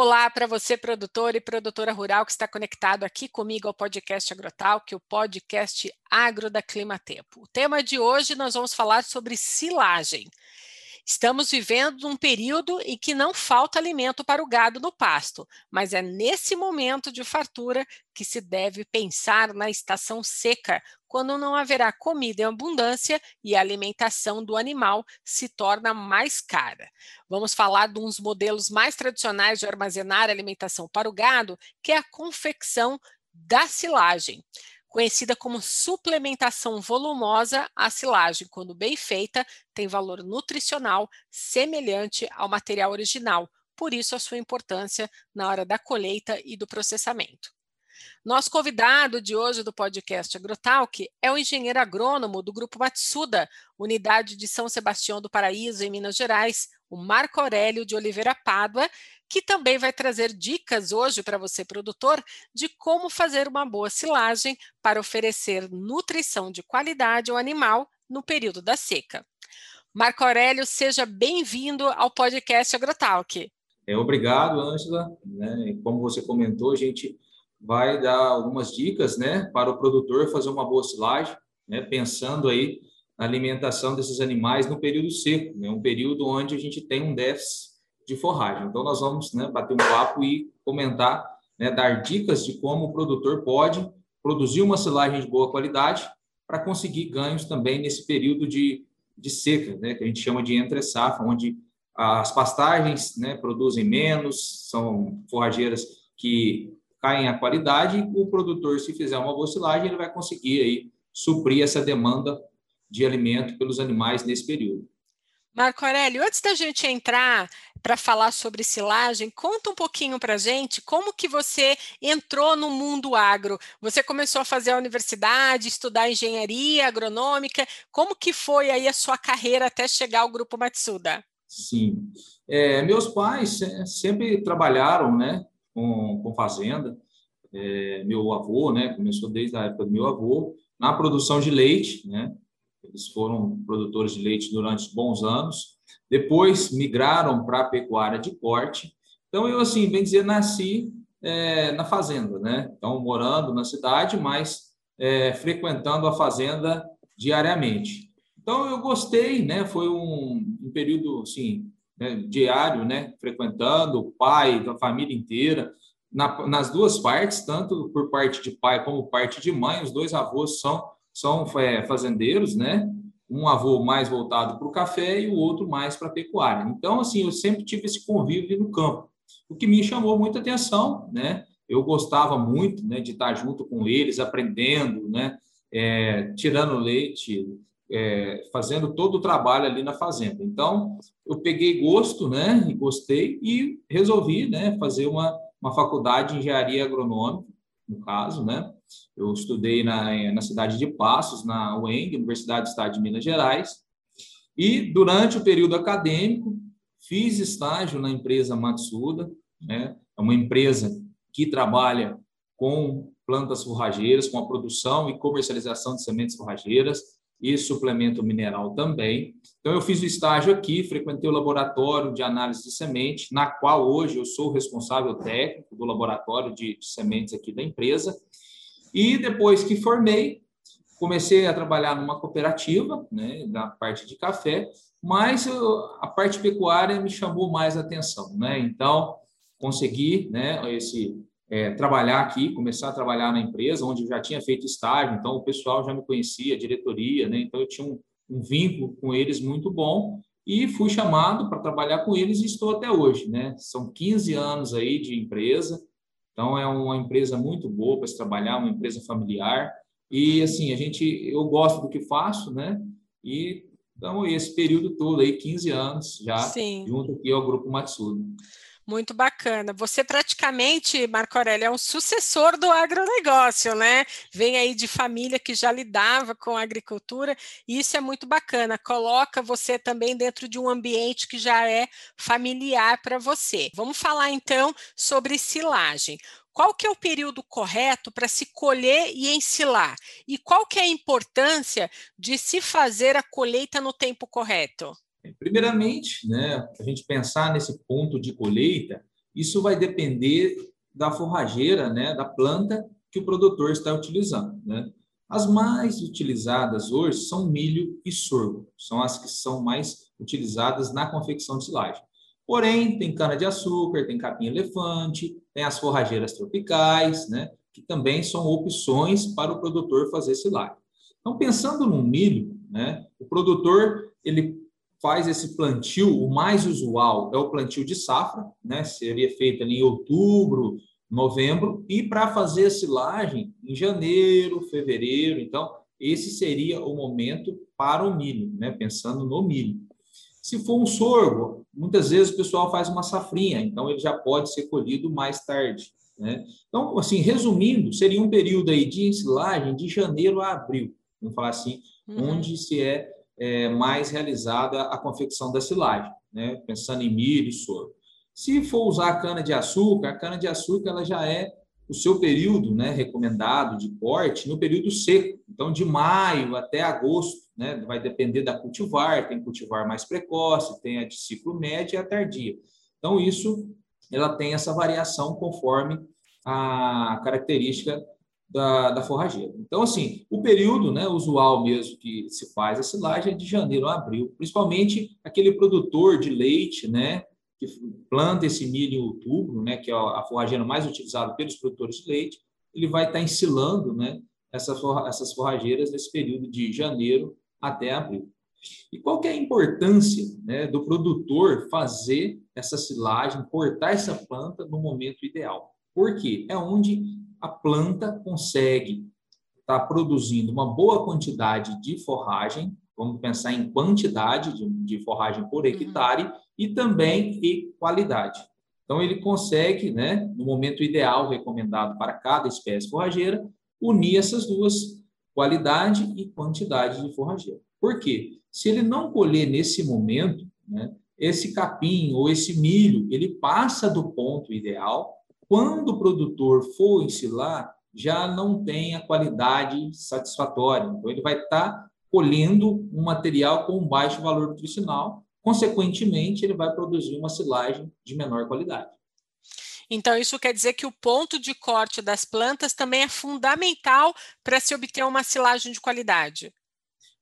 Olá para você, produtor e produtora rural que está conectado aqui comigo ao podcast Agrotal, que é o podcast Agro da Clima Tempo. O tema de hoje nós vamos falar sobre silagem. Estamos vivendo um período em que não falta alimento para o gado no pasto, mas é nesse momento de fartura que se deve pensar na estação seca, quando não haverá comida em abundância e a alimentação do animal se torna mais cara. Vamos falar de uns modelos mais tradicionais de armazenar alimentação para o gado, que é a confecção da silagem conhecida como suplementação volumosa à silagem, quando bem feita, tem valor nutricional semelhante ao material original, por isso a sua importância na hora da colheita e do processamento. Nosso convidado de hoje do podcast Agrotalk é o engenheiro agrônomo do Grupo Matsuda, unidade de São Sebastião do Paraíso, em Minas Gerais, o Marco Aurélio de Oliveira Pádua, que também vai trazer dicas hoje para você, produtor, de como fazer uma boa silagem para oferecer nutrição de qualidade ao animal no período da seca. Marco Aurélio, seja bem-vindo ao podcast Agrotalk. É, obrigado, Ângela. Né? Como você comentou, a gente vai dar algumas dicas né, para o produtor fazer uma boa silagem, né, pensando aí alimentação desses animais no período seco, né, um período onde a gente tem um déficit de forragem. Então, nós vamos né, bater um papo e comentar, né, dar dicas de como o produtor pode produzir uma silagem de boa qualidade para conseguir ganhos também nesse período de, de seca, né, que a gente chama de entre-safra, onde as pastagens né, produzem menos, são forrageiras que caem a qualidade, o produtor, se fizer uma boa silagem, ele vai conseguir aí suprir essa demanda de alimento pelos animais nesse período. Marco Aurélio, antes da gente entrar para falar sobre silagem, conta um pouquinho para a gente como que você entrou no mundo agro. Você começou a fazer a universidade, estudar engenharia agronômica, como que foi aí a sua carreira até chegar ao Grupo Matsuda? Sim, é, meus pais sempre trabalharam, né, com, com fazenda. É, meu avô, né, começou desde a época do meu avô, na produção de leite, né, eles foram produtores de leite durante bons anos. Depois migraram para a pecuária de corte. Então, eu, assim, bem dizer, nasci é, na fazenda, né? Então, morando na cidade, mas é, frequentando a fazenda diariamente. Então, eu gostei, né? Foi um, um período, assim, né, diário, né? Frequentando o pai, a família inteira. Na, nas duas partes, tanto por parte de pai como parte de mãe, os dois avós são são é, fazendeiros, né? Um avô mais voltado para o café e o outro mais para a pecuária. Então, assim, eu sempre tive esse convívio no campo, o que me chamou muita atenção, né? Eu gostava muito, né, de estar junto com eles, aprendendo, né? É, tirando leite, é, fazendo todo o trabalho ali na fazenda. Então, eu peguei gosto, né? Gostei e resolvi, né? Fazer uma, uma faculdade de engenharia agronômica, no caso, né? Eu estudei na, na cidade de Passos, na UENG, Universidade do Estado de Minas Gerais, e durante o período acadêmico fiz estágio na empresa Matsuda, né? é uma empresa que trabalha com plantas forrageiras, com a produção e comercialização de sementes forrageiras e suplemento mineral também. Então, eu fiz o estágio aqui, frequentei o laboratório de análise de semente, na qual hoje eu sou responsável técnico do laboratório de, de sementes aqui da empresa, e depois que formei, comecei a trabalhar numa cooperativa, né, na parte de café, mas eu, a parte pecuária me chamou mais atenção, né? Então consegui, né, esse é, trabalhar aqui, começar a trabalhar na empresa, onde eu já tinha feito estágio, então o pessoal já me conhecia, a diretoria, né? Então eu tinha um, um vínculo com eles muito bom e fui chamado para trabalhar com eles e estou até hoje, né? São 15 anos aí de empresa, então, é uma empresa muito boa para se trabalhar, uma empresa familiar. E, assim, a gente, eu gosto do que faço, né? E, então, esse período todo aí, 15 anos já, Sim. junto aqui ao Grupo Matsuda. Muito bacana. Você praticamente, Marco Aurélio, é um sucessor do agronegócio, né? Vem aí de família que já lidava com a agricultura, e isso é muito bacana. Coloca você também dentro de um ambiente que já é familiar para você. Vamos falar então sobre silagem. Qual que é o período correto para se colher e ensilar? E qual que é a importância de se fazer a colheita no tempo correto? Primeiramente, né, a gente pensar nesse ponto de colheita Isso vai depender da forrageira, né, da planta que o produtor está utilizando. Né? As mais utilizadas hoje são milho e sorgo, são as que são mais utilizadas na confecção de silagem. Porém, tem cana-de-açúcar, tem capim-elefante, tem as forrageiras tropicais, né, que também são opções para o produtor fazer silagem. Então, pensando no milho, né, o produtor ele faz esse plantio, o mais usual é o plantio de safra, né, seria feito ali em outubro, novembro, e para fazer a silagem em janeiro, fevereiro. Então, esse seria o momento para o milho, né? pensando no milho. Se for um sorgo, muitas vezes o pessoal faz uma safrinha, então ele já pode ser colhido mais tarde. Né? Então, assim, resumindo, seria um período aí de ensilagem de janeiro a abril, vamos falar assim, uhum. onde se é, é, mais realizada a confecção da silagem, né? pensando em milho e sorgo. Se for usar a cana-de-açúcar, a cana-de-açúcar ela já é o seu período né, recomendado de corte no período seco. Então, de maio até agosto, né, vai depender da cultivar, tem cultivar mais precoce, tem a de ciclo médio e a tardia. Então, isso ela tem essa variação conforme a característica da, da forrageira. Então, assim, o período né, usual mesmo que se faz a silagem é de janeiro a abril, principalmente aquele produtor de leite, né, que planta esse milho em outubro, né, que é a forrageira mais utilizada pelos produtores de leite, ele vai estar ensilando né, essas, essas forrageiras nesse período de janeiro até abril. E qual que é a importância né, do produtor fazer essa silagem, cortar essa planta no momento ideal? Porque é onde a planta consegue estar produzindo uma boa quantidade de forragem, vamos pensar em quantidade de, de forragem por uhum. hectare, uhum e também e qualidade. Então, ele consegue, né, no momento ideal recomendado para cada espécie forrageira, unir essas duas, qualidade e quantidade de forrageira. Por quê? Se ele não colher nesse momento, né, esse capim ou esse milho, ele passa do ponto ideal. Quando o produtor for ensilar, já não tem a qualidade satisfatória. Então, ele vai estar colhendo um material com baixo valor nutricional Consequentemente, ele vai produzir uma silagem de menor qualidade. Então, isso quer dizer que o ponto de corte das plantas também é fundamental para se obter uma silagem de qualidade.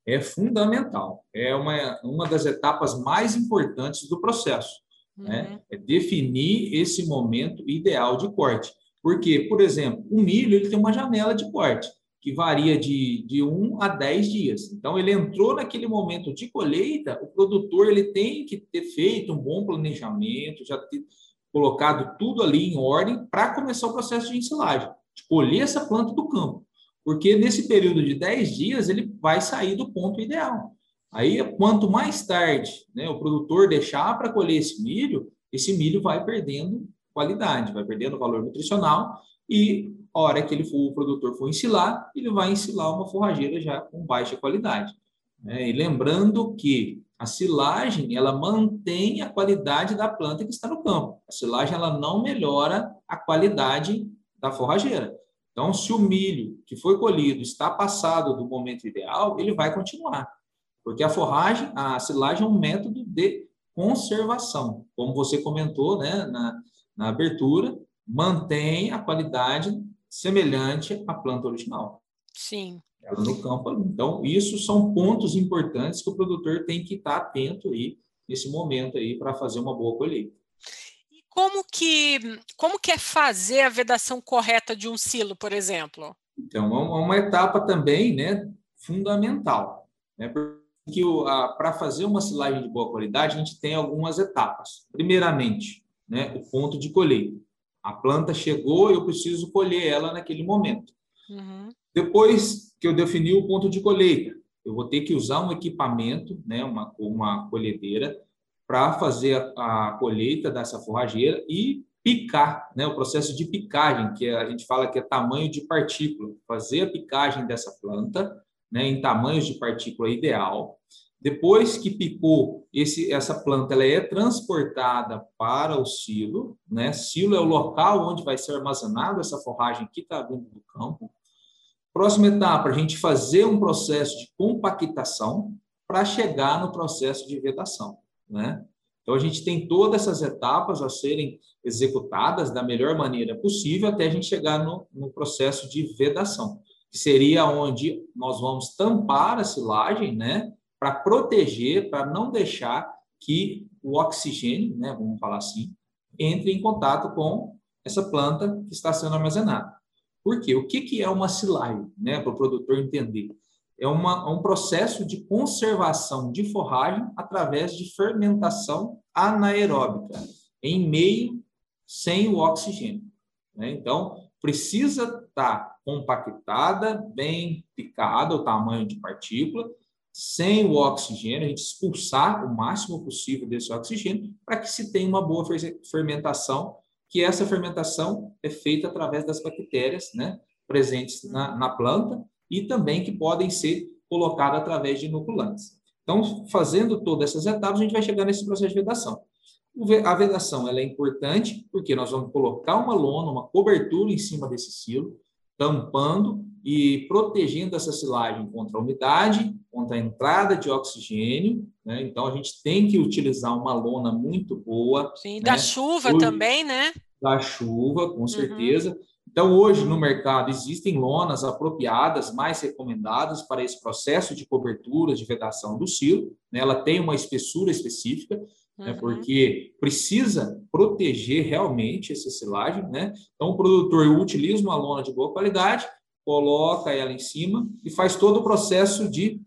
É fundamental. É uma, uma das etapas mais importantes do processo. Né? Uhum. Né? É definir esse momento ideal de corte. Porque, por exemplo, o milho ele tem uma janela de corte que varia de, de 1 a 10 dias. Então, ele entrou naquele momento de colheita, o produtor ele tem que ter feito um bom planejamento, já ter colocado tudo ali em ordem para começar o processo de ensilagem, de colher essa planta do campo. Porque nesse período de 10 dias, ele vai sair do ponto ideal. Aí, quanto mais tarde né, o produtor deixar para colher esse milho, esse milho vai perdendo qualidade, vai perdendo valor nutricional e a hora que ele for, o produtor for ensilar, ele vai ensilar uma forrageira já com baixa qualidade. Né? E lembrando que a silagem ela mantém a qualidade da planta que está no campo. A silagem ela não melhora a qualidade da forrageira. Então, se o milho que foi colhido está passado do momento ideal, ele vai continuar. Porque a forragem, a silagem é um método de conservação. Como você comentou né, na, na abertura, mantém a qualidade semelhante à planta original. Sim. Ela no campo. Então, isso são pontos importantes que o produtor tem que estar atento aí nesse momento aí para fazer uma boa colheita. E como que como que é fazer a vedação correta de um silo, por exemplo? Então, é uma etapa também, né, fundamental, né? Porque para fazer uma silagem de boa qualidade, a gente tem algumas etapas. Primeiramente, né, o ponto de colheita. A planta chegou, eu preciso colher ela naquele momento. Uhum. Depois que eu defini o ponto de colheita, eu vou ter que usar um equipamento, né, uma, uma colhedeira, para fazer a, a, colheita dessa forrageira e picar, né, o processo de picagem, que a gente fala que é tamanho de partícula, fazer a picagem dessa planta né, em tamanhos de partícula ideal. Depois que picou, esse, essa planta ela é transportada para o silo. Né? Silo é o local onde vai ser armazenada essa forragem que está dentro do campo. Próxima etapa, a gente fazer um processo de compactação para chegar no processo de vedação. Né? Então, a gente tem todas essas etapas a serem executadas da melhor maneira possível até a gente chegar no, no processo de vedação, que seria onde nós vamos tampar a silagem, né, para proteger, para não deixar que o oxigênio, né, vamos falar assim, entre em contato com essa planta que está sendo armazenada. Por quê? O que, que é uma silagem, né, para o produtor entender? É uma, um processo de conservação de forragem através de fermentação anaeróbica, em meio sem o oxigênio. Né? Então, precisa estar tá compactada, bem picada, o tamanho de partícula, sem o oxigênio, a gente expulsar o máximo possível desse oxigênio para que se tenha uma boa fermentação, que essa fermentação é feita através das bactérias né, presentes na, na planta e também que podem ser colocadas através de inoculantes. Então, fazendo todas essas etapas, a gente vai chegar nesse processo de vedação. A vedação ela é importante porque nós vamos colocar uma lona, uma cobertura em cima desse silo, tampando e protegendo essa silagem contra a umidade, contra a entrada de oxigênio. Né? Então, a gente tem que utilizar uma lona muito boa. Sim, né? da chuva hoje, também, né? Da chuva, com uhum. certeza. Então, hoje no mercado existem lonas apropriadas, mais recomendadas para esse processo de cobertura, de vedação do silo. Né? Ela tem uma espessura específica, né? uhum. porque precisa proteger realmente essa silagem. Né? Então, o produtor utiliza uma lona de boa qualidade, coloca ela em cima e faz todo o processo de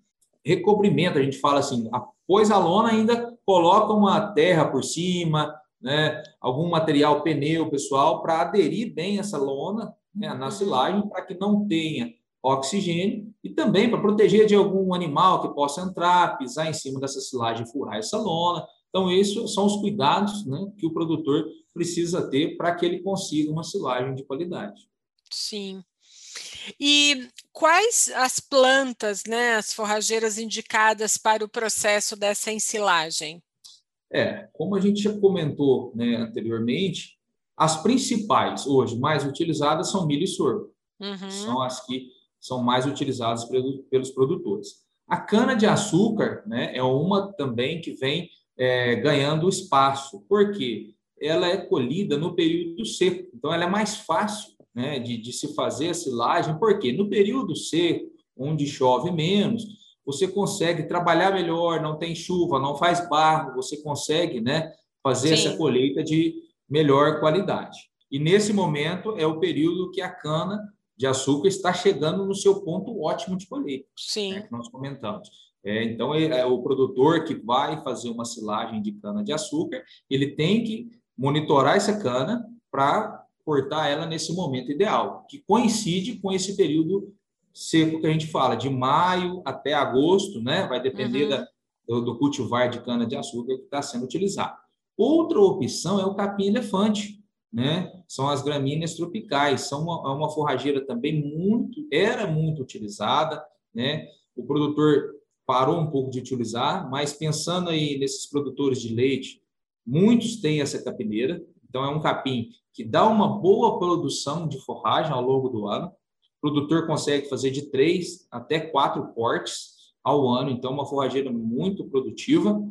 recobrimento. A gente fala assim, após a lona, ainda coloca uma terra por cima, né, algum material pneu, pessoal, para aderir bem essa lona né, na uhum. silagem, para que não tenha oxigênio e também para proteger de algum animal que possa entrar, pisar em cima dessa silagem e furar essa lona. Então, esses são os cuidados né, que o produtor precisa ter para que ele consiga uma silagem de qualidade. Sim. E quais as plantas, né, as forrageiras indicadas para o processo dessa ensilagem? É, como a gente já comentou né, anteriormente, as principais hoje mais utilizadas são milho e sorgo. Uhum. São as que são mais utilizadas pelos produtores. A cana-de-açúcar né, é uma também que vem é, ganhando espaço, porque ela é colhida no período seco, então ela é mais fácil né, de, de se fazer a silagem, porque no período seco, onde chove menos, você consegue trabalhar melhor, não tem chuva, não faz barro, você consegue né, fazer Sim. essa colheita de melhor qualidade. E nesse momento é o período que a cana de açúcar está chegando no seu ponto ótimo de colheita. Sim. Né, que nós comentamos. É, então, é, é, o produtor que vai fazer uma silagem de cana de açúcar, ele tem que monitorar essa cana para cortar ela nesse momento ideal, que coincide com esse período seco que a gente fala, de maio até agosto, né? Vai depender uhum. da, do, do, cultivar de cana-de-açúcar que está sendo utilizado. Outra opção é o capim-elefante, né? São as gramíneas tropicais, são uma, é uma forrageira também muito, era muito utilizada, né? O produtor parou um pouco de utilizar, mas pensando aí nesses produtores de leite, muitos têm essa capineira, então é um capim que dá uma boa produção de forragem ao longo do ano, o produtor consegue fazer de três até quatro cortes ao ano, então uma forrageira muito produtiva,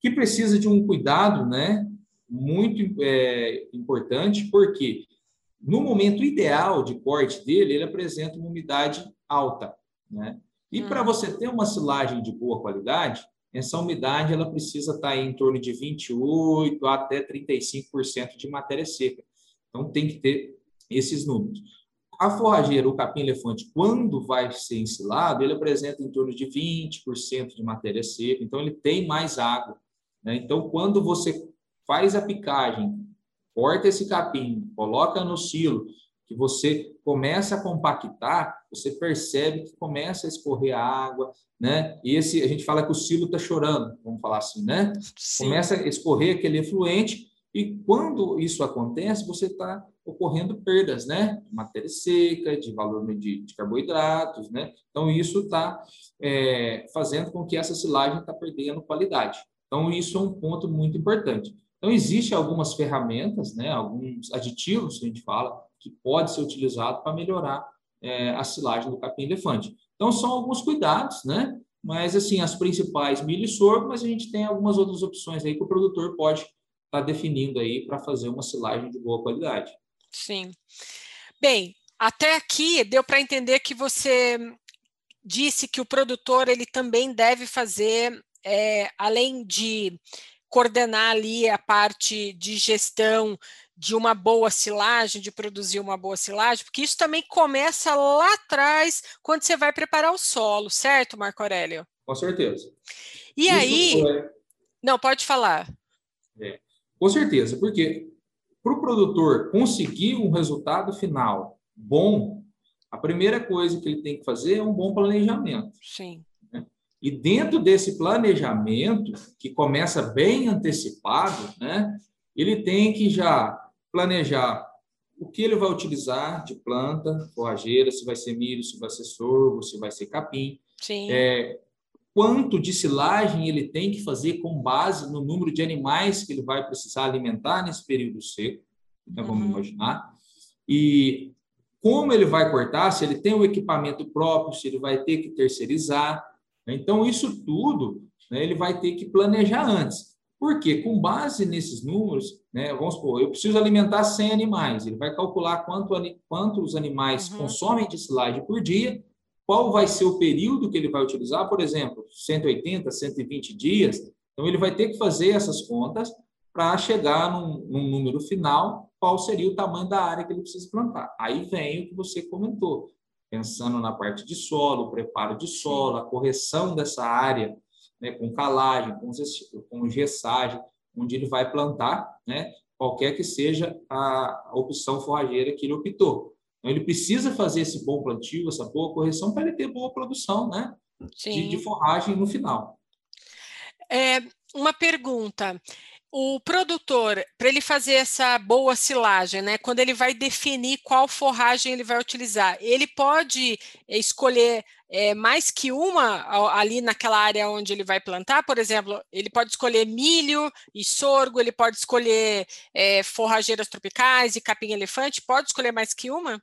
que precisa de um cuidado, né, muito é, importante, porque no momento ideal de corte dele, ele apresenta uma umidade alta, né? E hum. para você ter uma silagem de boa qualidade, essa umidade ela precisa estar tá em torno de 28 até 35% de matéria seca. Então tem que ter esses números. A forrageira, o capim-elefante, quando vai ser ensilado, ele apresenta em torno de 20% de matéria seca, então ele tem mais água. Né? Então, quando você faz a picagem, corta esse capim, coloca no silo, que você começa a compactar, você percebe que começa a escorrer a água, né? E esse a gente fala que o silo está chorando, vamos falar assim, né? Sim. Começa a escorrer aquele efluente e quando isso acontece, você está ocorrendo perdas, né? De matéria seca, de valor de, de carboidratos, né? Então, isso está é, fazendo com que essa silagem está perdendo qualidade. Então, isso é um ponto muito importante. Então, existem algumas ferramentas, né? Alguns aditivos que a gente fala que pode ser utilizado para melhorar é, a silagem do capim-elefante. Então, são alguns cuidados, né? mas assim, as principais milho e sorgo, mas a gente tem algumas outras opções aí que o produtor pode estar tá definindo aí para fazer uma silagem de boa qualidade. Sim. Bem, até aqui deu para entender que você disse que o produtor ele também deve fazer, é, além de coordenar ali a parte de gestão de uma boa silagem, de produzir uma boa silagem, porque isso também começa lá atrás, quando você vai preparar o solo, certo, Marco Aurélio? Com certeza. E isso aí. É... Não, pode falar. É, com certeza, porque para o produtor conseguir um resultado final bom, a primeira coisa que ele tem que fazer é um bom planejamento. Sim. Né? E dentro desse planejamento, que começa bem antecipado, né, ele tem que já planejar o que ele vai utilizar de planta, forrageira, se vai ser milho, se vai ser sorgo, se vai ser capim. Sim. É, quanto de silagem ele tem que fazer com base no número de animais que ele vai precisar alimentar nesse período seco, então vamos uhum. imaginar. E como ele vai cortar, se ele tem o equipamento próprio, se ele vai ter que terceirizar. Então, isso tudo né, ele vai ter que planejar antes. Porque, com base nesses números, né, vamos supor, eu preciso alimentar 100 animais, ele vai calcular quanto, quanto os animais uhum. consomem de silagem por dia, qual vai ser o período que ele vai utilizar, por exemplo, 180, 120 dias. Então, ele vai ter que fazer essas contas para chegar num, num número final, qual seria o tamanho da área que ele precisa plantar. Aí vem o que você comentou, pensando na parte de solo, preparo de solo, a correção dessa área né, com calagem, com, gessagem, onde ele vai plantar, né, qualquer que seja a opção forrageira que ele optou. Então, ele precisa fazer esse bom plantio, essa boa correção, para ele ter boa produção né, de, de, forragem no final. É, uma pergunta o produtor, para ele fazer essa boa silagem, né, quando ele vai definir qual forragem ele vai utilizar, ele pode escolher é, mais que uma ali naquela área onde ele vai plantar? Por exemplo, ele pode escolher milho e sorgo, ele pode escolher é, forrageiras tropicais e capim-elefante, pode escolher mais que uma?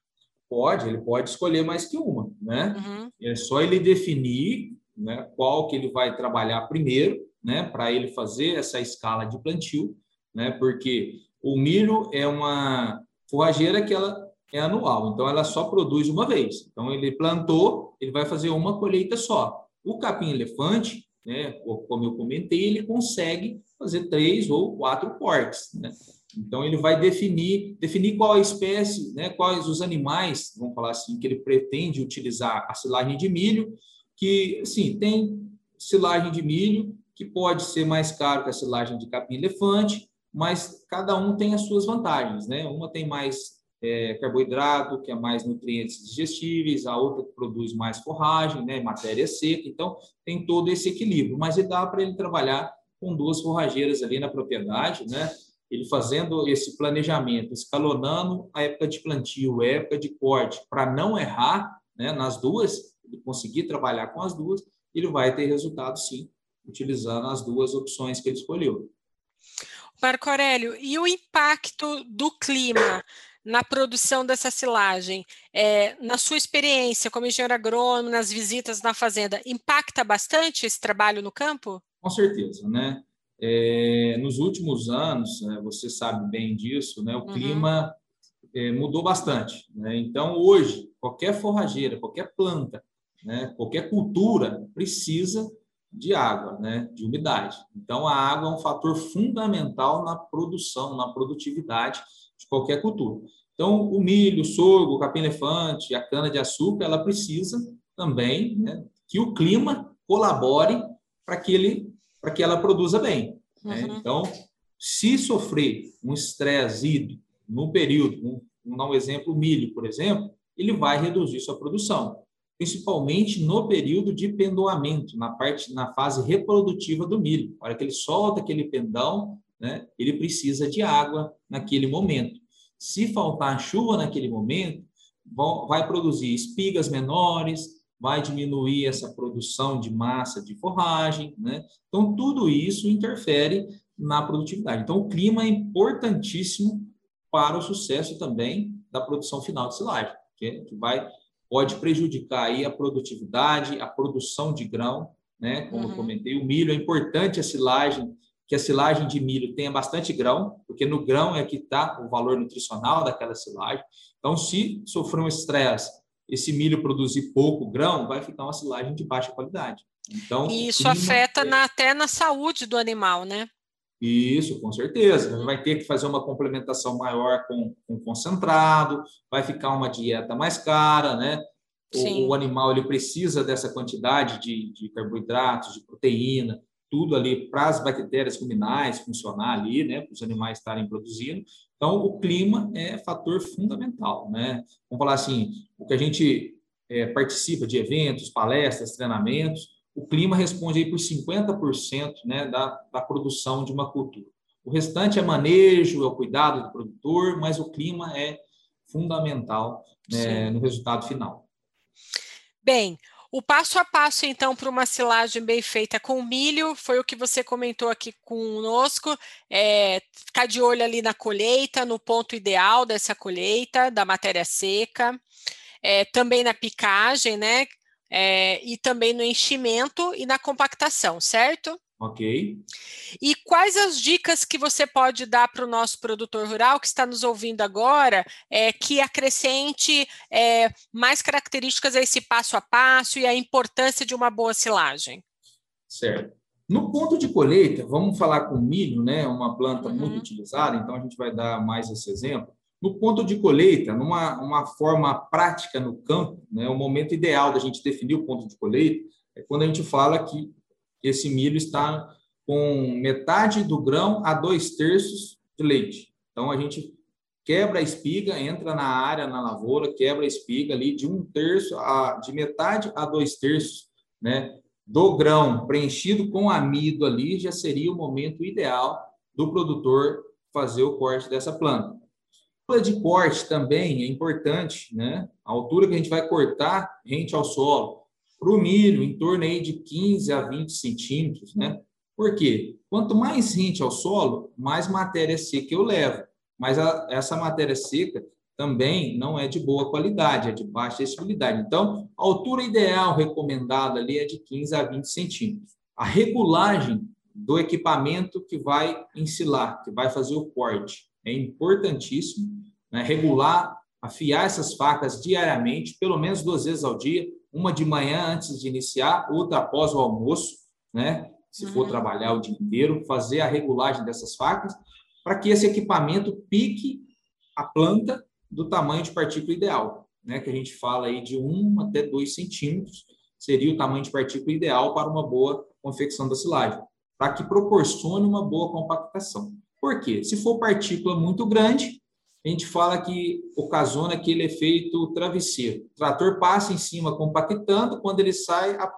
Pode, ele pode escolher mais que uma, né? Uhum. É só ele definir né, qual que ele vai trabalhar primeiro, né, para ele fazer essa escala de plantio, né, porque o milho é uma forrageira que ela é anual, então ela só produz uma vez. Então ele plantou, ele vai fazer uma colheita só. O capim-elefante, né, como eu comentei, ele consegue fazer três ou quatro cortes, né? Então ele vai definir definir qual a espécie, né, quais os animais, vamos falar assim, que ele pretende utilizar a silagem de milho, que assim, tem silagem de milho que pode ser mais caro que a silagem de capim-elefante, mas cada um tem as suas vantagens, né? Uma tem mais é, carboidrato, que é mais nutrientes digestíveis, a outra produz mais forragem, né? Matéria seca, então tem todo esse equilíbrio, mas dá para ele trabalhar com duas forrageiras ali na propriedade, né? Ele fazendo esse planejamento, escalonando a época de plantio, a época de corte, para não errar né, nas duas, ele conseguir trabalhar com as duas, ele vai ter resultado sim utilizando as duas opções que ele escolheu. Marco Aurélio, e o impacto do clima na produção dessa silagem, é, na sua experiência como engenheiro agrônomo, nas visitas na fazenda, impacta bastante esse trabalho no campo? Com certeza, né? É, nos últimos anos, é, você sabe bem disso, né? O uhum. clima é, mudou bastante. Né? Então, hoje, qualquer forrageira, qualquer planta, né? qualquer cultura precisa de água, né, de umidade. Então, a água é um fator fundamental na produção, na produtividade de qualquer cultura. Então, o milho, o sorgo, o capim-elefante, a cana-de-açúcar, ela precisa também né, que o clima colabore para que, ele, para que ela produza bem. Né? Uhum. Então, se sofrer um estresse hídrico no período, vamos dar um exemplo, o milho, por exemplo, ele vai reduzir sua produção principalmente no período de pendoamento, na parte na fase reprodutiva do milho. A hora que ele solta aquele pendão, né, ele precisa de água naquele momento. Se faltar chuva naquele momento, vai produzir espigas menores, vai diminuir essa produção de massa de forragem, né? Então tudo isso interfere na produtividade. Então o clima é importantíssimo para o sucesso também da produção final de silagem, que vai pode prejudicar aí a produtividade, a produção de grão né? Como uhum. eu comentei, o milho é importante a silagem, que a silagem de milho tenha bastante grão, porque no grão é que está o valor nutricional daquela silagem. Então, se sofrer um estresse, esse milho produzir pouco grão, vai ficar uma silagem de baixa qualidade. Então, e isso afeta é... na, até na saúde do animal, né? Isso, com certeza. Vai ter que fazer uma complementação maior com, com concentrado, vai ficar uma dieta mais cara, né? O, o, animal ele precisa dessa quantidade de, de carboidratos, de proteína, tudo ali para as bactérias ruminais funcionar ali, né? Para os animais estarem produzindo. Então, o clima é fator fundamental, né? Vamos falar assim, o que a gente é, participa de eventos, palestras, treinamentos, o clima responde aí por 50% né, da, da produção de uma cultura. O restante é manejo, é o cuidado do produtor, mas o clima é fundamental né, no resultado final. Bem, o passo a passo, então, para uma silagem bem feita com milho, foi o que você comentou aqui conosco. É, ficar de olho ali na colheita, no ponto ideal dessa colheita, da matéria seca. É, também na picagem, né? é, e também no enchimento e na compactação, certo? Ok. E quais as dicas que você pode dar para o nosso produtor rural que está nos ouvindo agora, é, que acrescente é, mais características a esse passo a passo e a importância de uma boa silagem? Certo. No ponto de colheita, vamos falar com milho, né? Uma planta uhum. muito utilizada, então a gente vai dar mais esse exemplo. No ponto de colheita, numa uma forma prática no campo, né, o momento ideal da gente definir o ponto de colheita é quando a gente fala que esse milho está com metade do grão a dois terços de leite. Então, a gente quebra a espiga, entra na área, na lavoura, quebra a espiga ali de um terço, a, de metade a dois terços né, do grão preenchido com amido ali, já seria o momento ideal do produtor fazer o corte dessa planta altura de corte também é importante, né? A altura que a gente vai cortar rente ao solo. Para o milho, em torno aí de 15 a 20 centímetros, né? Por quê? Quanto mais rente ao solo, mais matéria seca eu levo. Mas a, essa matéria seca também não é de boa qualidade, é de baixa estabilidade. Então, a altura ideal recomendada ali é de 15 a 20 centímetros. A regulagem do equipamento que vai ensilar, que vai fazer o corte, é importantíssimo né, regular, afiar essas facas diariamente, pelo menos duas vezes ao dia, uma de manhã antes de iniciar, outra após o almoço, né? Se uhum. for trabalhar o dia inteiro, fazer a regulagem dessas facas, para que esse equipamento pique a planta do tamanho de partícula ideal, né? Que a gente fala aí de 1 até 2 centímetros, seria o tamanho de partícula ideal para uma boa confecção da silagem, para que proporcione uma boa compactação. Por quê? Se for partícula muito grande, a gente fala que ocasiona aquele efeito travesseiro. O trator passa em cima compactando, quando ele sai, a,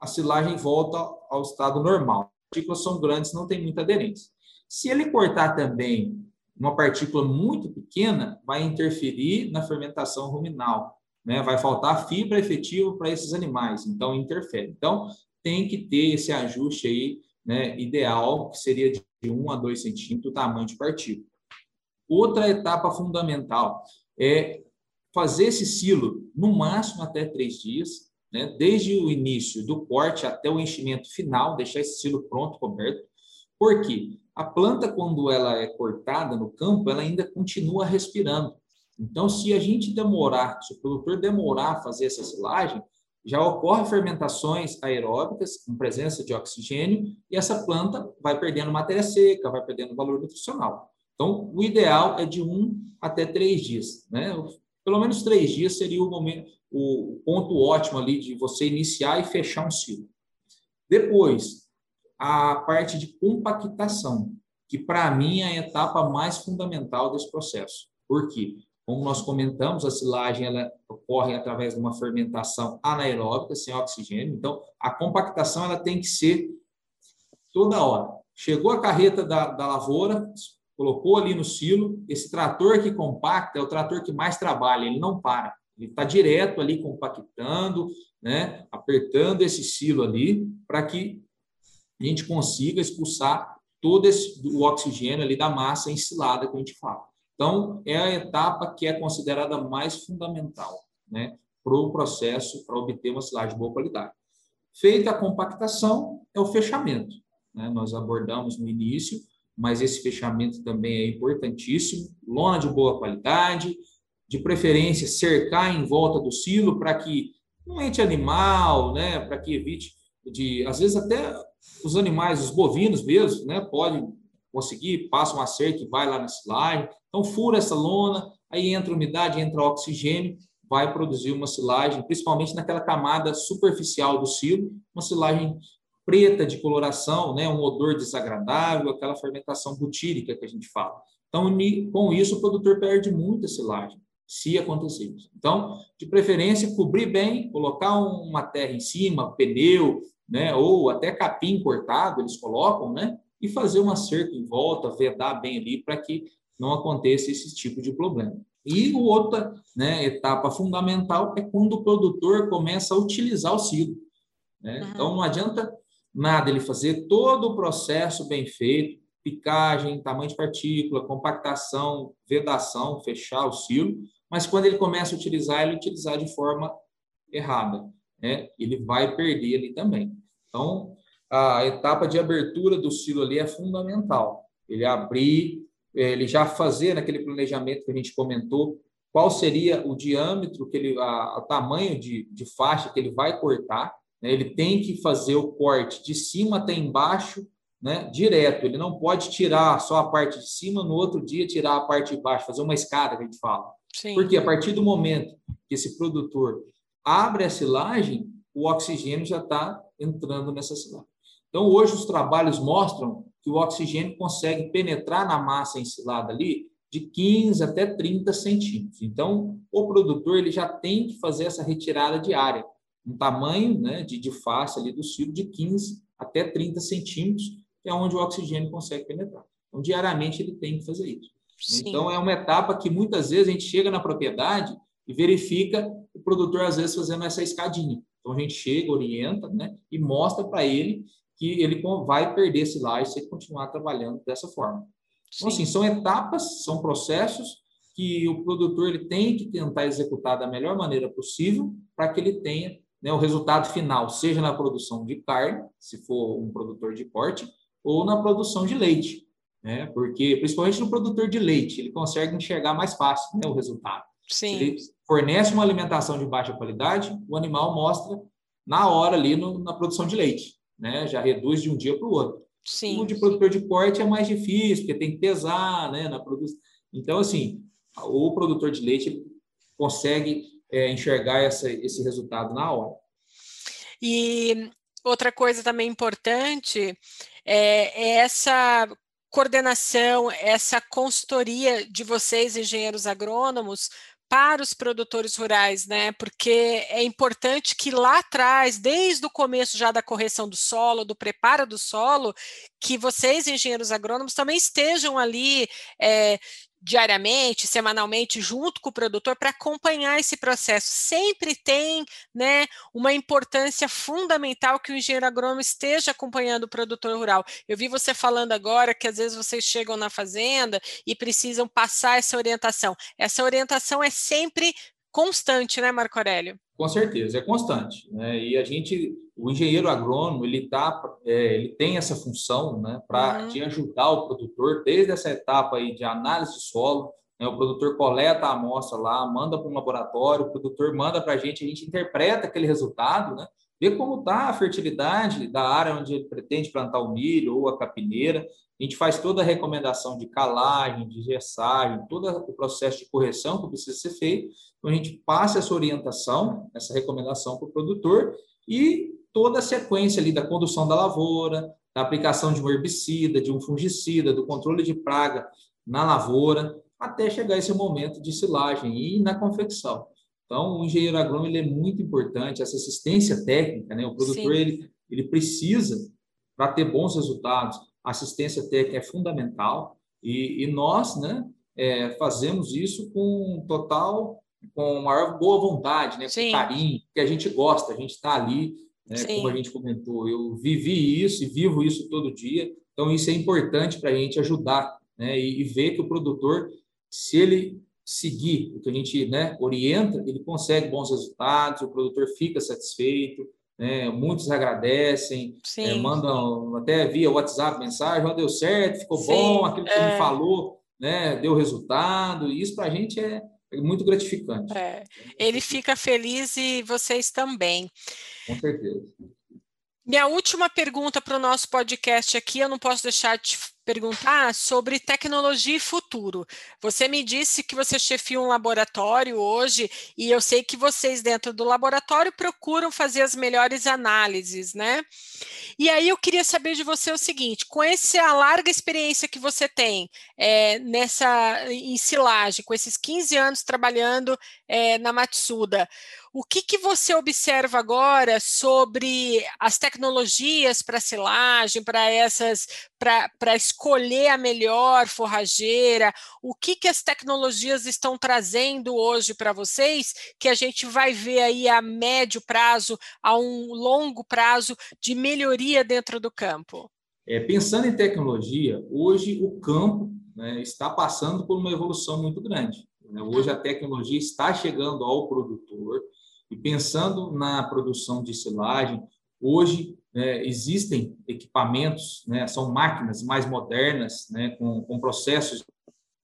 a silagem volta ao estado normal. As partículas são grandes, não tem muita aderência. Se ele cortar também uma partícula muito pequena, vai interferir na fermentação ruminal, né? vai faltar fibra efetiva para esses animais, então interfere. Então, tem que ter esse ajuste aí né, ideal, que seria de 1 a 2 centímetros o tamanho de partícula. Outra etapa fundamental é fazer esse silo no máximo até três dias, né, desde o início do corte até o enchimento final, deixar esse silo pronto, coberto. Por quê? A planta, quando ela é cortada no campo, ela ainda continua respirando. Então, se a gente demorar, se o produtor demorar a fazer essa silagem, já ocorre fermentações aeróbicas com presença de oxigênio e essa planta vai perdendo matéria seca, vai perdendo valor nutricional. Então, o ideal é de um até três dias, né? Pelo menos três dias seria o momento, o ponto ótimo ali de você iniciar e fechar um ciclo. Depois, a parte de compactação, que para mim é a etapa mais fundamental desse processo. Por quê? Como nós comentamos, a silagem ela ocorre através de uma fermentação anaeróbica, sem oxigênio. Então, a compactação ela tem que ser toda hora. Chegou a carreta da, da lavoura, colocou ali no silo. Esse trator que compacta é o trator que mais trabalha, ele não para. Ele está direto ali compactando, né, apertando esse silo ali, para que a gente consiga expulsar todo esse, o oxigênio ali da massa ensilada que a gente fala. Então, é a etapa que é considerada mais fundamental né, para o processo, para obter uma silagem de boa qualidade. Feita a compactação, é o fechamento. Né? Nós abordamos no início, mas esse fechamento também é importantíssimo. Lona de boa qualidade, de preferência cercar em volta do silo para que não entre animal, né? para que evite de, às vezes até os animais, os bovinos mesmo, né? podem conseguir, passa uma cerca e vai lá na silagem. Então, fura essa lona, aí entra umidade, entra oxigênio, vai produzir uma silagem, principalmente naquela camada superficial do silo, uma silagem preta de coloração, né, um odor desagradável, aquela fermentação butírica que a gente fala. Então, com isso, o produtor perde muita silagem, se acontecer isso. Então, de preferência, cobrir bem, colocar uma terra em cima, pneu, né, ou até capim cortado, eles colocam, né, e fazer uma cerca em volta, vedar bem ali, para que não aconteça esse tipo de problema. E outra né, etapa fundamental é quando o produtor começa a utilizar o silo. Né? Uhum. Então, não adianta nada ele fazer todo o processo bem feito, picagem, tamanho de partícula, compactação, vedação, fechar o silo, mas quando ele começa a utilizar, ele utilizar de forma errada. Né? Ele vai perder ali também. Então, a etapa de abertura do silo ali é fundamental. Ele abrir, ele já fazer naquele planejamento que a gente comentou, qual seria o diâmetro, que ele, a, o tamanho de, de faixa que ele vai cortar. Né? Ele tem que fazer o corte de cima até embaixo, né? direto. Ele não pode tirar só a parte de cima, no outro dia tirar a parte de baixo, fazer uma escada que a gente fala. Sim. Porque a partir do momento que esse produtor abre a silagem, o oxigênio já está entrando nessa silagem. Então, hoje, os trabalhos mostram que o oxigênio consegue penetrar na massa ensilada ali de 15 até 30 centímetros. Então, o produtor ele já tem que fazer essa retirada diária, um tamanho né, de, de face ali do silo de 15 até 30 centímetros, que é onde o oxigênio consegue penetrar. Então, diariamente ele tem que fazer isso. Sim. Então, é uma etapa que muitas vezes a gente chega na propriedade e verifica o produtor, às vezes, fazendo essa escadinha. Então, a gente chega, orienta né, e mostra para ele que ele vai perder silagem se ele continuar trabalhando dessa forma. Então, assim, são etapas, são processos que o produtor ele tem que tentar executar da melhor maneira possível para que ele tenha né, o resultado final, seja na produção de carne, se for um produtor de corte, ou na produção de leite. Né? Porque, principalmente no produtor de leite, ele consegue enxergar mais fácil né, o resultado. Sim. Se ele fornece uma alimentação de baixa qualidade, o animal mostra na hora ali no, na produção de leite né? Já reduz de um dia para o outro. Sim. O de produtor de corte é mais difícil, porque tem que pesar, né? Na produção. Então, assim, o produtor de leite consegue é, enxergar essa, esse resultado na hora. E outra coisa também importante é, é essa coordenação, essa consultoria de vocês, engenheiros agrônomos, para os produtores rurais, né? Porque é importante que lá atrás, desde o começo já da correção do solo, do preparo do solo, que vocês, engenheiros agrônomos, também estejam ali é, diariamente, semanalmente, junto com o produtor, para acompanhar esse processo. Sempre tem né, uma importância fundamental que o engenheiro agrônomo esteja acompanhando o produtor rural. Eu vi você falando agora que às vezes vocês chegam na fazenda e precisam passar essa orientação. Essa orientação é sempre constante, né, Marco Aurélio? Com certeza, é constante. Né? E a gente, o engenheiro agrônomo, ele, tá, é, ele tem essa função né, para uhum. ajudar o produtor desde essa etapa aí de análise de solo. Né? O produtor coleta a amostra lá, manda para um laboratório, o produtor manda para a gente, a gente interpreta aquele resultado, né? vê como está a fertilidade da área onde ele pretende plantar o milho ou a capineira. A gente faz toda a recomendação de calagem, de gessagem, todo o processo de correção que precisa ser feito. Então, a gente passa essa orientação, essa recomendação para o produtor e toda a sequência ali da condução da lavoura, da aplicação de um herbicida, de um fungicida, do controle de praga na lavoura, até chegar esse momento de silagem e na confecção. Então, o engenheiro agrônomo ele é muito importante, essa assistência técnica, né? O produtor ele, ele precisa, para ter bons resultados, assistência técnica é fundamental e, e nós, né, é, fazemos isso com total, com maior boa vontade, né, com carinho, que a gente gosta, a gente está ali, né, como a gente comentou, eu vivi isso e vivo isso todo dia, então isso é importante para a gente ajudar, né, e, e ver que o produtor, se ele seguir o que a gente né, orienta, ele consegue bons resultados, o produtor fica satisfeito, né? muitos agradecem, é, mandam até via WhatsApp mensagem, oh, deu certo, ficou Sim, bom, aquilo que é... você me é. falou, né? deu resultado, e isso para a gente é, é, muito gratificante. É. Ele fica feliz e vocês também. Com certeza. Minha última pergunta para o nosso podcast aqui, eu não posso deixar de perguntar sobre tecnologia e futuro. Você me disse que você chefia um laboratório hoje e eu sei que vocês dentro do laboratório procuram fazer as melhores análises, né? E aí eu queria saber de você o seguinte: com essa larga experiência que você tem é, nessa em silagem, com esses 15 anos trabalhando é, na Matsuda, o que, que você observa agora sobre as tecnologias para silagem, para essas, para escolher a melhor forrageira? O que, que as tecnologias estão trazendo hoje para vocês que a gente vai ver aí a médio prazo, a um longo prazo de melhoria dentro do campo? É, pensando em tecnologia, hoje o campo né, está passando por uma evolução muito grande. Né? Hoje a tecnologia está chegando ao produtor e pensando na produção de silagem, hoje né, existem equipamentos, né, são máquinas mais modernas, né, com, com, processos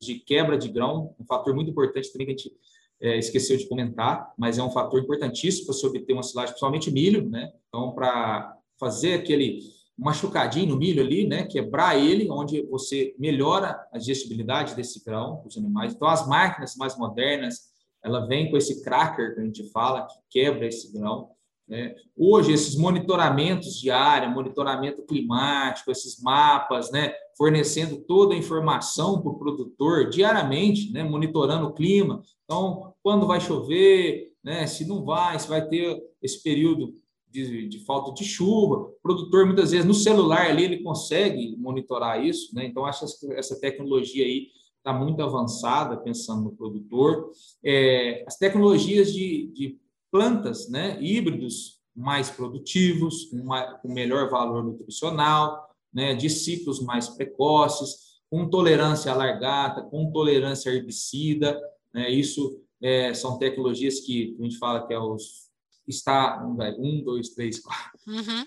de quebra de grão, um fator muito importante também que a gente é, esqueceu de comentar, mas é um fator importantíssimo para se obter uma silagem, principalmente milho, né? Então, para fazer aquele machucadinho no milho ali, né? Quebrar ele, onde você melhora a digestibilidade desse grão dos animais. Então, as máquinas mais modernas, ela vem com esse cracker que a gente fala, que quebra esse grão. Né? Hoje, esses monitoramentos de área, monitoramento climático, esses mapas, né? fornecendo toda a informação para o produtor diariamente, né? monitorando o clima. Então, quando vai chover, né? se não vai, se vai ter esse período de, de, falta de chuva. O produtor, muitas vezes, no celular ali, ele consegue monitorar isso. Né? Então, acho essa tecnologia aí está muito avançada, pensando no produtor. É, as tecnologias de, de, plantas, né, híbridos mais produtivos, com, uma, com melhor valor nutricional, né, de ciclos mais precoces, com tolerância à largata, com tolerância a herbicida. Né, isso é, são tecnologias que a gente fala que é os está um, dois, três, quatro. Uhum.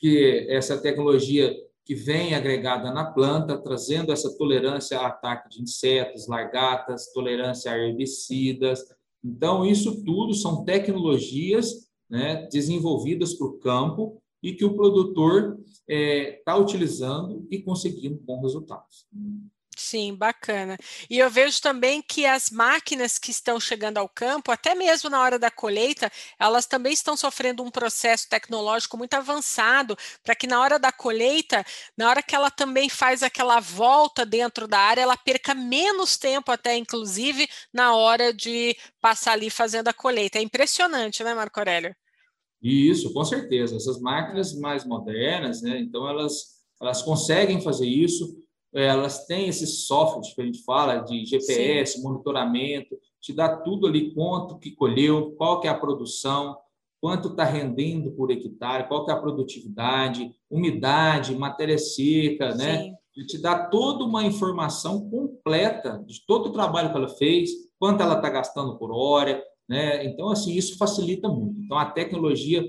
Que essa tecnologia que vem agregada na planta, trazendo essa tolerância a ataque de insetos, largatas, tolerância a herbicidas. Então, isso tudo são tecnologias né, desenvolvidas para o campo e que o produtor está é, tá utilizando e conseguindo bons resultados. Sim, bacana. E eu vejo também que as máquinas que estão chegando ao campo, até mesmo na hora da colheita, elas também estão sofrendo um processo tecnológico muito avançado, para que na hora da colheita, na hora que ela também faz aquela volta dentro da área, ela perca menos tempo, até inclusive, na hora de passar ali fazendo a colheita. É impressionante, né, Marco Aurélio? Isso, com certeza. Essas máquinas mais modernas, né? Então elas, elas conseguem fazer isso elas têm esse software que a gente fala de GPS, Sim. monitoramento, te dá tudo ali quanto que colheu, qual que é a produção, quanto está rendendo por hectare, qual que é a produtividade, umidade, matéria seca, né? Sim. Ele te dá toda uma informação completa de todo o trabalho que ela fez, quanto ela está gastando por hora, né? Então, assim, isso facilita muito. Então, a tecnologia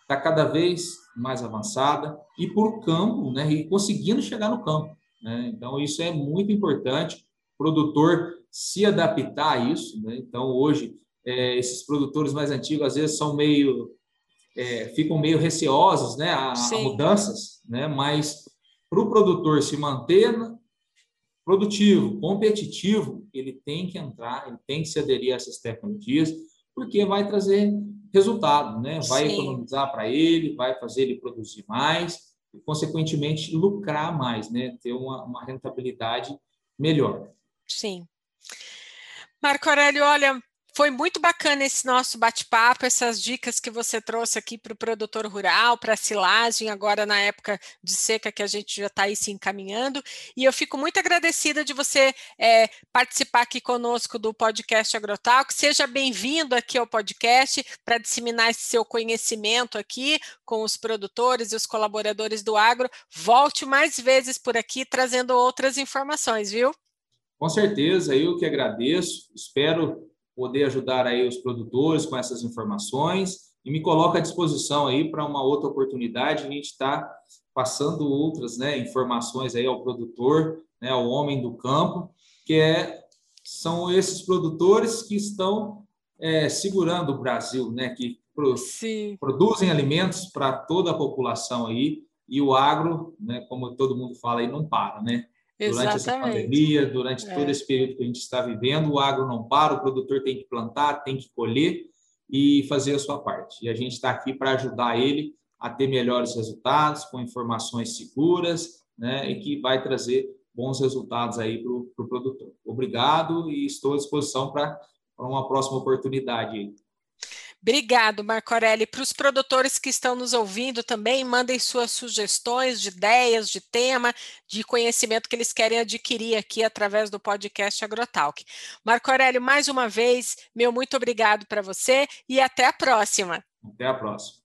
está cada vez mais avançada e por campo, né? E conseguindo chegar no campo. Né? Então, isso é muito importante, o produtor se adaptar a isso. Né? Então, hoje, é, esses produtores mais antigos, às vezes, são meio. É, ficam meio receosos né, a, a mudanças, né? mas para o produtor se manter produtivo, competitivo, ele tem que entrar, ele tem que se aderir a essas tecnologias, porque vai trazer resultado, né? vai Sim. economizar para ele, vai fazer ele produzir mais e, consequentemente, lucrar mais, né? ter uma, uma rentabilidade melhor. Sim. Marco Aurélio, olha, foi muito bacana esse nosso bate-papo, essas dicas que você trouxe aqui para o produtor rural, para a silagem, agora na época de seca que a gente já está aí se encaminhando. E eu fico muito agradecida de você é, participar aqui conosco do podcast Agrotalk. Seja bem-vindo aqui ao podcast para disseminar esse seu conhecimento aqui com os produtores e os colaboradores do agro. Volte mais vezes por aqui trazendo outras informações, viu? Com certeza, eu que agradeço. Espero poder ajudar aí os produtores com essas informações e me coloco à disposição aí para uma outra oportunidade. A gente está passando outras né, informações aí ao produtor, né, ao homem do campo, que é, são esses produtores que estão é, segurando o Brasil, né, que pro, produzem alimentos para toda a população aí, e o agro, né, como todo mundo fala aí, não para, né? Durante essa pandemia, durante é. todo esse período que a gente está vivendo, o agro não para, o produtor tem que plantar, tem que colher e fazer a ssua parte. E a gente está aqui para ajudar ele a ter melhores resultados, com informações seguras, né, e que vai trazer bons resultados aí para o pro produtor. Obrigado e estou à disposição para uma próxima oportunidade. Obrigado, Marco Aureli. Para os produtores que estão nos ouvindo também, mandem suas sugestões de ideias, de tema, de conhecimento que eles querem adquirir aqui através do podcast Agrotalk. Marco Aurélio, mais uma vez, meu muito obrigado para você e até a próxima. Até a próxima.